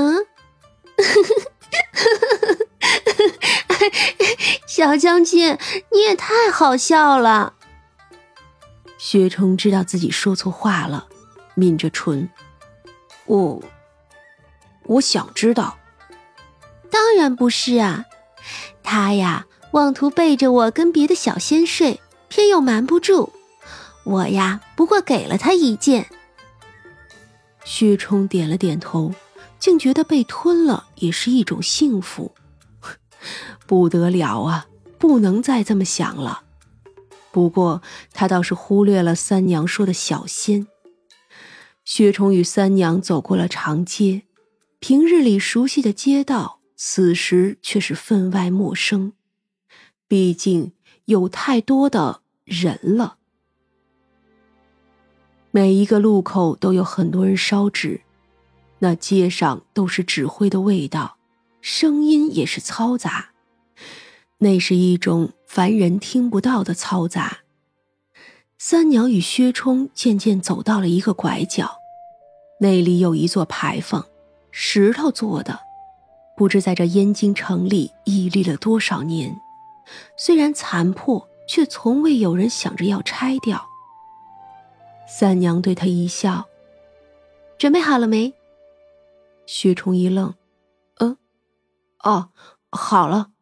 嗯，小将军，你也太好笑了。薛冲知道自己说错话了，抿着唇，我，我想知道。当然不是啊，他呀，妄图背着我跟别的小仙睡，偏又瞒不住。我呀，不过给了他一件。薛冲点了点头，竟觉得被吞了也是一种幸福。不得了啊，不能再这么想了。不过他倒是忽略了三娘说的小仙。薛崇与三娘走过了长街，平日里熟悉的街道，此时却是分外陌生。毕竟有太多的人了。每一个路口都有很多人烧纸，那街上都是纸灰的味道，声音也是嘈杂。那是一种凡人听不到的嘈杂。三娘与薛冲渐渐走到了一个拐角，那里有一座牌坊，石头做的，不知在这燕京城里屹立了多少年。虽然残破，却从未有人想着要拆掉。三娘对他一笑：“准备好了没？”薛冲一愣：“嗯，哦，好了。”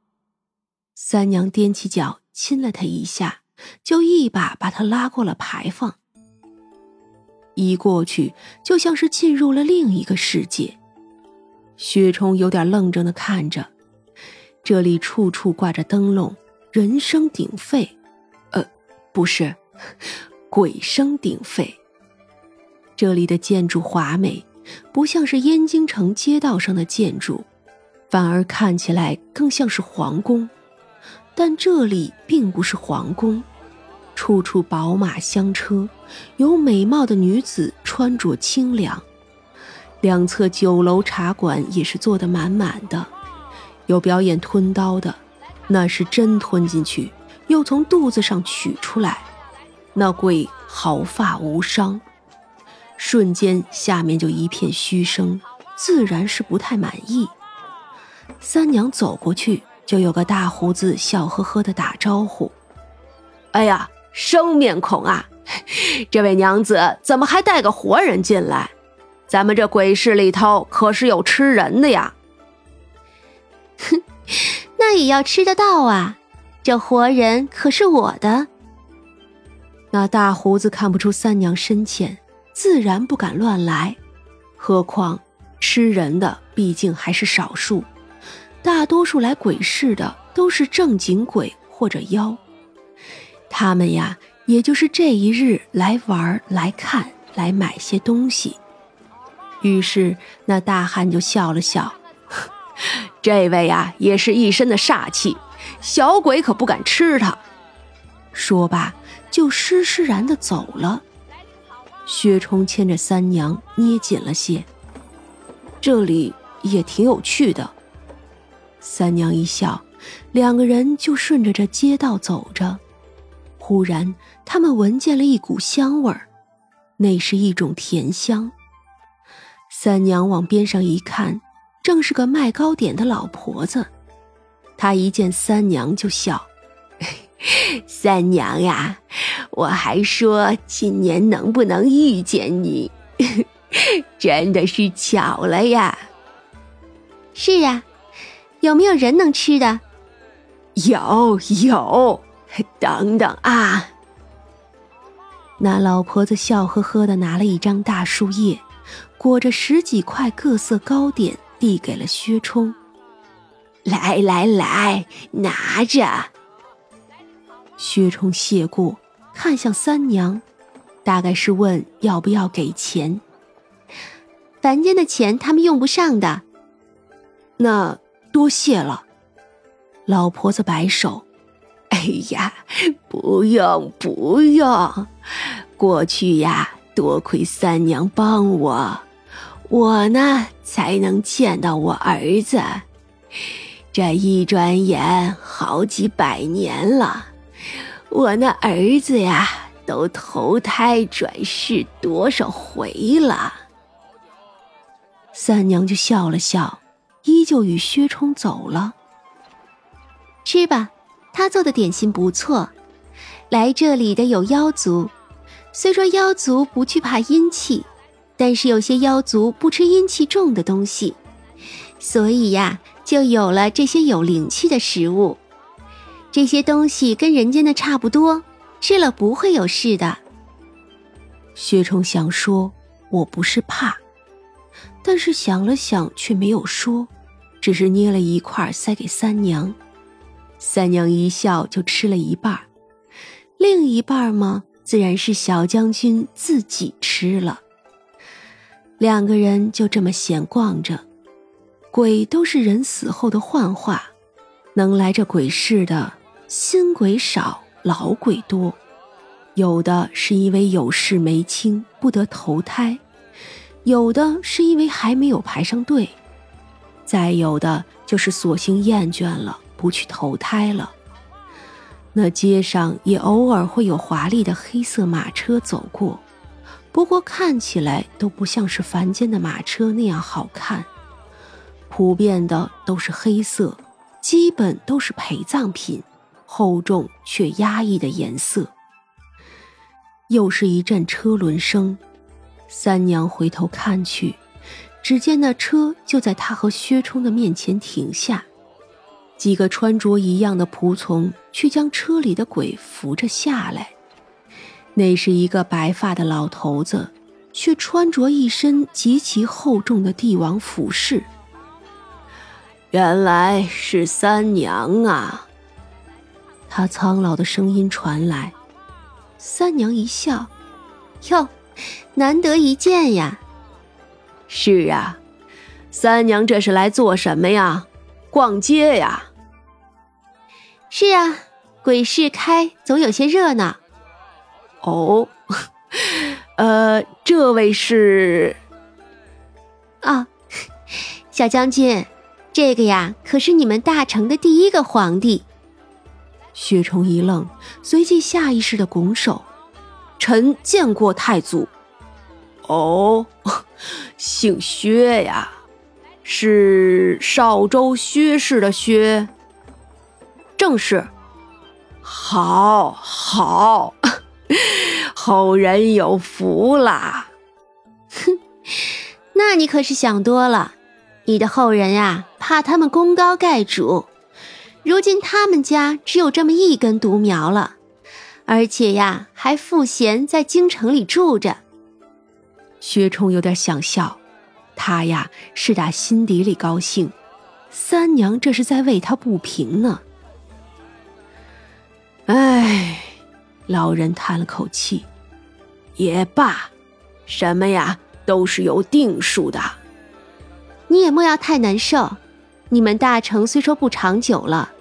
三娘踮起脚亲了他一下，就一把把他拉过了牌坊。一过去，就像是进入了另一个世界。薛冲有点愣怔的看着，这里处处挂着灯笼，人声鼎沸。呃，不是。鬼声鼎沸。这里的建筑华美，不像是燕京城街道上的建筑，反而看起来更像是皇宫。但这里并不是皇宫，处处宝马香车，有美貌的女子穿着清凉。两侧酒楼茶馆也是坐得满满的，有表演吞刀的，那是真吞进去，又从肚子上取出来。那鬼毫发无伤，瞬间下面就一片嘘声，自然是不太满意。三娘走过去，就有个大胡子笑呵呵的打招呼：“哎呀，生面孔啊！这位娘子怎么还带个活人进来？咱们这鬼市里头可是有吃人的呀！”哼，那也要吃得到啊！这活人可是我的。那大胡子看不出三娘深浅，自然不敢乱来。何况吃人的毕竟还是少数，大多数来鬼市的都是正经鬼或者妖。他们呀，也就是这一日来玩、来看、来买些东西。于是那大汉就笑了笑：“ 这位呀，也是一身的煞气，小鬼可不敢吃他。”说罢。就施施然的走了，薛冲牵着三娘捏紧了些。这里也挺有趣的。三娘一笑，两个人就顺着这街道走着。忽然，他们闻见了一股香味儿，那是一种甜香。三娘往边上一看，正是个卖糕点的老婆子。她一见三娘就笑。三娘呀，我还说今年能不能遇见你，真的是巧了呀。是啊，有没有人能吃的？有有，等等啊！那老婆子笑呵呵的拿了一张大树叶，裹着十几块各色糕点，递给了薛冲。来来来，拿着。薛冲谢过，看向三娘，大概是问要不要给钱。凡间的钱他们用不上的，那多谢了。老婆子摆手：“哎呀，不用不用，过去呀，多亏三娘帮我，我呢才能见到我儿子。这一转眼好几百年了。”我那儿子呀，都投胎转世多少回了？三娘就笑了笑，依旧与薛冲走了。吃吧，他做的点心不错。来这里的有妖族，虽说妖族不惧怕阴气，但是有些妖族不吃阴气重的东西，所以呀，就有了这些有灵气的食物。这些东西跟人间的差不多，吃了不会有事的。薛冲想说：“我不是怕。”但是想了想，却没有说，只是捏了一块塞给三娘。三娘一笑，就吃了一半。另一半嘛，自然是小将军自己吃了。两个人就这么闲逛着。鬼都是人死后的幻化，能来这鬼市的新鬼少，老鬼多。有的是因为有事没清不得投胎，有的是因为还没有排上队，再有的就是索性厌倦了，不去投胎了。那街上也偶尔会有华丽的黑色马车走过，不过看起来都不像是凡间的马车那样好看。普遍的都是黑色，基本都是陪葬品，厚重却压抑的颜色。又是一阵车轮声，三娘回头看去，只见那车就在她和薛冲的面前停下。几个穿着一样的仆从去将车里的鬼扶着下来。那是一个白发的老头子，却穿着一身极其厚重的帝王服饰。原来是三娘啊！他苍老的声音传来。三娘一笑：“哟，难得一见呀！”“是啊，三娘这是来做什么呀？逛街呀？”是啊，鬼市开，总有些热闹。哦，呃，这位是？哦，小将军，这个呀，可是你们大成的第一个皇帝。薛崇一愣，随即下意识的拱手：“臣见过太祖。”哦，姓薛呀，是少州薛氏的薛。正是，好好，后人有福啦！哼，那你可是想多了。你的后人呀，怕他们功高盖主，如今他们家只有这么一根独苗了，而且呀，还赋闲在京城里住着。薛冲有点想笑，他呀是打心底里高兴，三娘这是在为他不平呢。唉，老人叹了口气，也罢，什么呀都是有定数的。你也莫要太难受。你们大成虽说不长久了，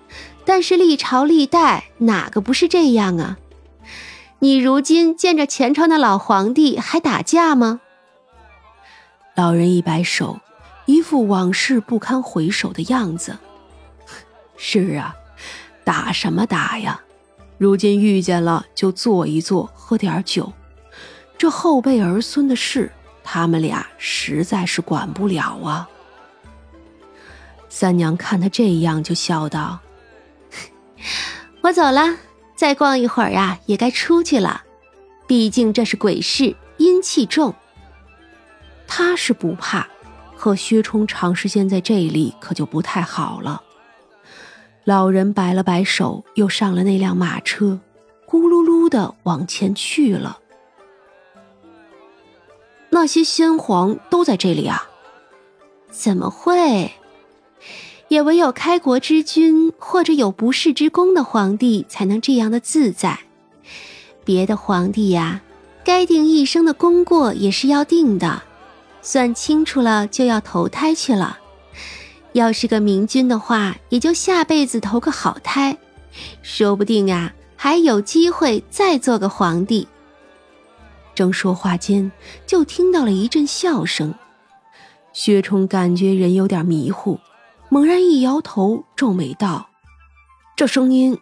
但是历朝历代哪个不是这样啊？你如今见着前朝的老皇帝还打架吗？老人一摆手，一副往事不堪回首的样子。是啊，打什么打呀？如今遇见了，就坐一坐，喝点酒。这后辈儿孙的事，他们俩实在是管不了啊。三娘看他这样，就笑道：“我走了，再逛一会儿呀，也该出去了。毕竟这是鬼市，阴气重。他是不怕，和薛冲长时间在这里，可就不太好了。”老人摆了摆手，又上了那辆马车，咕噜噜的往前去了。那些先皇都在这里啊？怎么会？也唯有开国之君或者有不世之功的皇帝才能这样的自在。别的皇帝呀，该定一生的功过也是要定的，算清楚了就要投胎去了。要是个明君的话，也就下辈子投个好胎，说不定啊，还有机会再做个皇帝。正说话间，就听到了一阵笑声。薛冲感觉人有点迷糊，猛然一摇头，皱眉道：“这声音，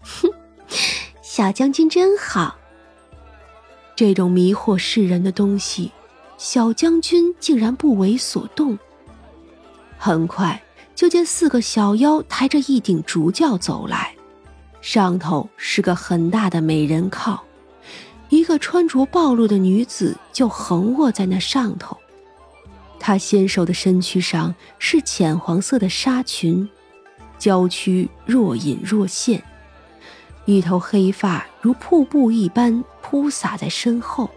哼，小将军真好。这种迷惑世人的东西，小将军竟然不为所动。很快就见四个小妖抬着一顶竹轿走来，上头是个很大的美人靠，一个穿着暴露的女子就横卧在那上头。她纤瘦的身躯上是浅黄色的纱裙，娇躯若隐若现，一头黑发如瀑布一般铺洒在身后。